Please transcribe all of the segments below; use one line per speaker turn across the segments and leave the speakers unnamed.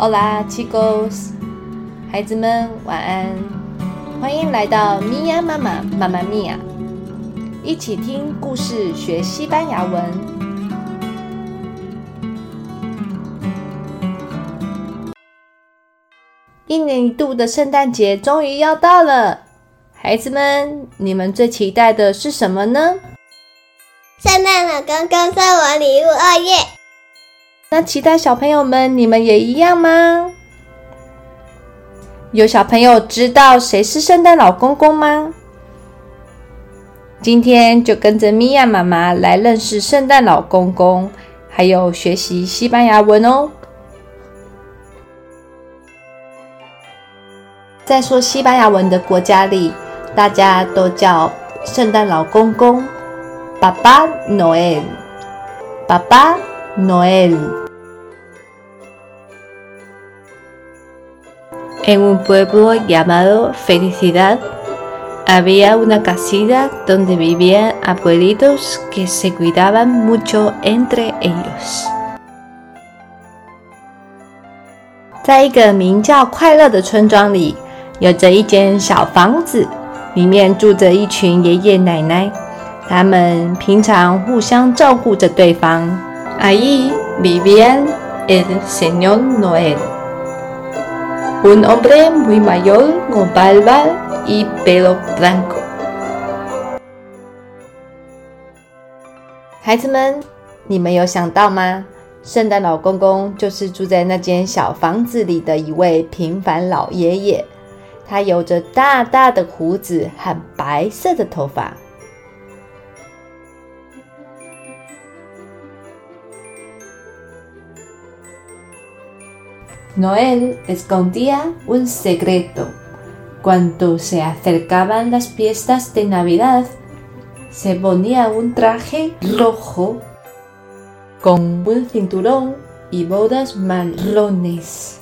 Hola, chicos，孩子们晚安，欢迎来到米娅妈妈妈妈咪呀，一起听故事学西班牙文。一年一度的圣诞节终于要到了，孩子们，你们最期待的是什么呢？
圣诞老公公送我礼物二月。
那期待小朋友们，你们也一样吗？有小朋友知道谁是圣诞老公公吗？今天就跟着米娅妈妈来认识圣诞老公公，还有学习西班牙文哦。在说西班牙文的国家里，大家都叫圣诞老公公“爸爸 Noel”，爸爸。Noel. En un pueblo llamado Felicidad había una casita donde vivían abuelitos que se cuidaban mucho entre ellos. 在一个名叫快乐的村庄里，有着一间小房子，里面住着一群爷爷奶奶，他们平常互相照顾着对方。 Allí vivía el señor Noel, un hombre muy mayor con barba y pelo blanco。孩子们，你们有想到吗？圣诞老公公就是住在那间小房子里的一位平凡老爷爷，他有着大大的胡子和白色的头发。Noel escondía un secreto. Cuando se acercaban las fiestas de Navidad, se ponía un traje rojo con un cinturón y bodas marrones.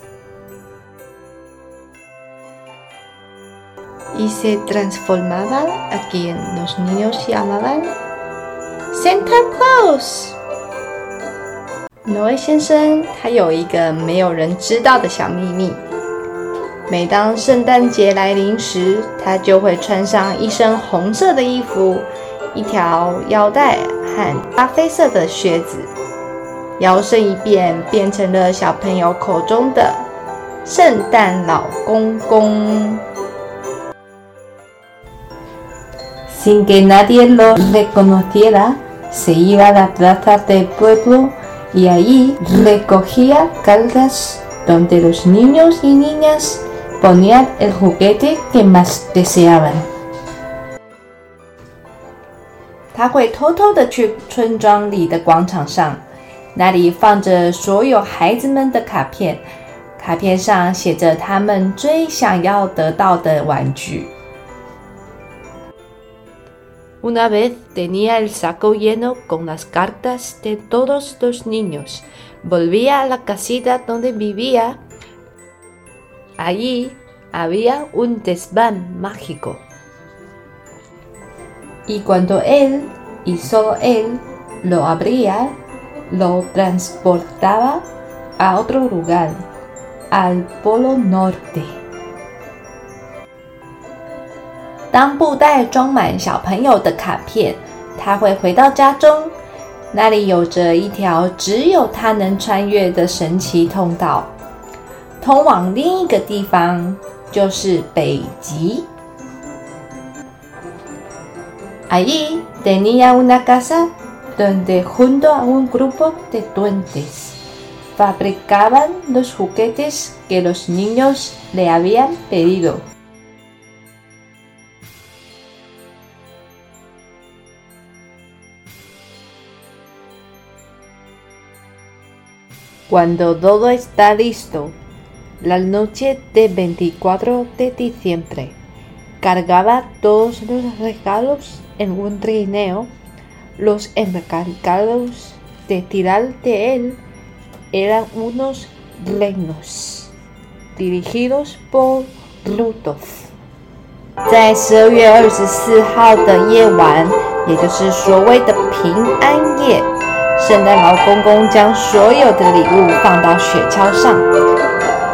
Y se transformaba a quien los niños llamaban Santa Claus. 挪威先生他有一个没有人知道的小秘密。每当圣诞节来临时，他就会穿上一身红色的衣服，一条腰带和咖啡色的靴子，摇身一变，变成了小朋友口中的圣诞老公公。Sin que nadie lo reconociera, se iba a la plaza del pueblo. Y allí recogía cargas donde los niños y niñas ponían el juguete que más deseaban。他会偷偷的去村庄里的广场上，那里放着所有孩子们的卡片，卡片上写着他们最想要得到的玩具。Una vez tenía el saco lleno con las cartas de todos los niños. Volvía a la casita donde vivía. Allí había un desván mágico. Y cuando él, y solo él, lo abría, lo transportaba a otro lugar, al Polo Norte. 当布袋装满小朋友的卡片，他会回到家中，那里有着一条只有他能穿越的神奇通道，通往另一个地方，就是北极。Allí tenía una casa donde junto a un grupo de duendes fabricaban los juguetes que los niños le habían pedido. Cuando todo está listo, la noche de 24 de diciembre, cargaba todos los regalos en un trineo. Los encargados de tirar de él eran unos reinos dirigidos por Rudolf。在十二月二十四号的夜晚，也就是所谓的平安夜。 圣诞老公公将所有的礼物放到雪橇上，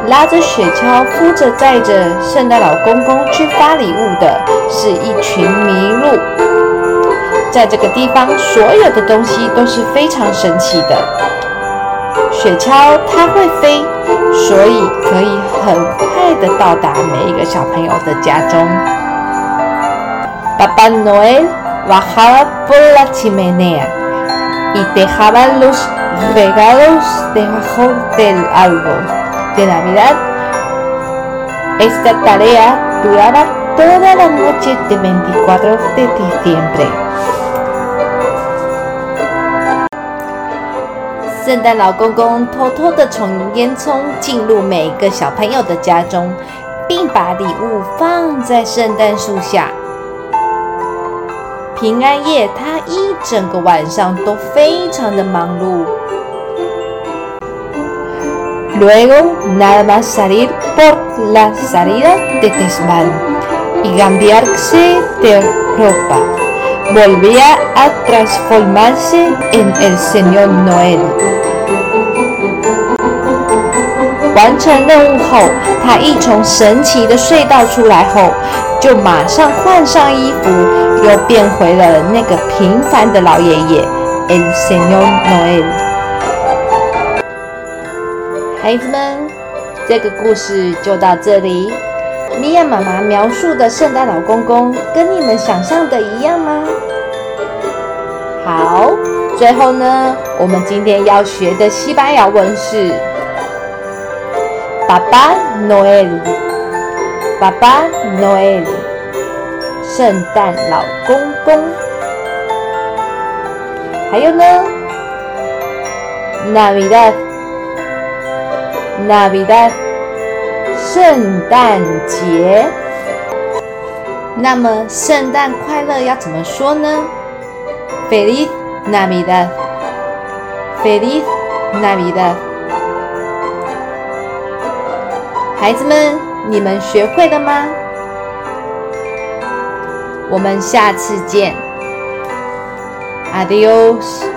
拉着雪橇、扶着载着圣诞老公公去发礼物的是一群麋鹿。在这个地方，所有的东西都是非常神奇的。雪橇它会飞，所以可以很快的到达每一个小朋友的家中。Papá Noel va a por la chimenea y dejaba los regalos debajo del árbol de Navidad. Esta tarea duraba toda la noche del 24 de diciembre. 圣诞老公公偷偷地从烟囱进入每个小朋友的家中，并把礼物放在圣诞树下。 平安夜，他一整个晚上都非常的忙碌。Luego nada más salir por la salida de Tesman y cambiarse de ropa, volvía a transformarse en el Señor Noel。完成任务后，他一从神奇的隧道出来后，就马上换上衣服，又变回了那个平凡的老爷爷，El Señor Noel。孩子们，这个故事就到这里。米娅妈妈描述的圣诞老公公，跟你们想象的一样吗？好，最后呢，我们今天要学的西班牙文是。爸爸 Noel，爸爸 Noel，圣诞老公公。还有呢，Navidad，Navidad，圣诞节。那么，圣诞快乐要怎么说呢？Feliz Navidad，Feliz Navidad。孩子们，你们学会了吗？我们下次见，Adios。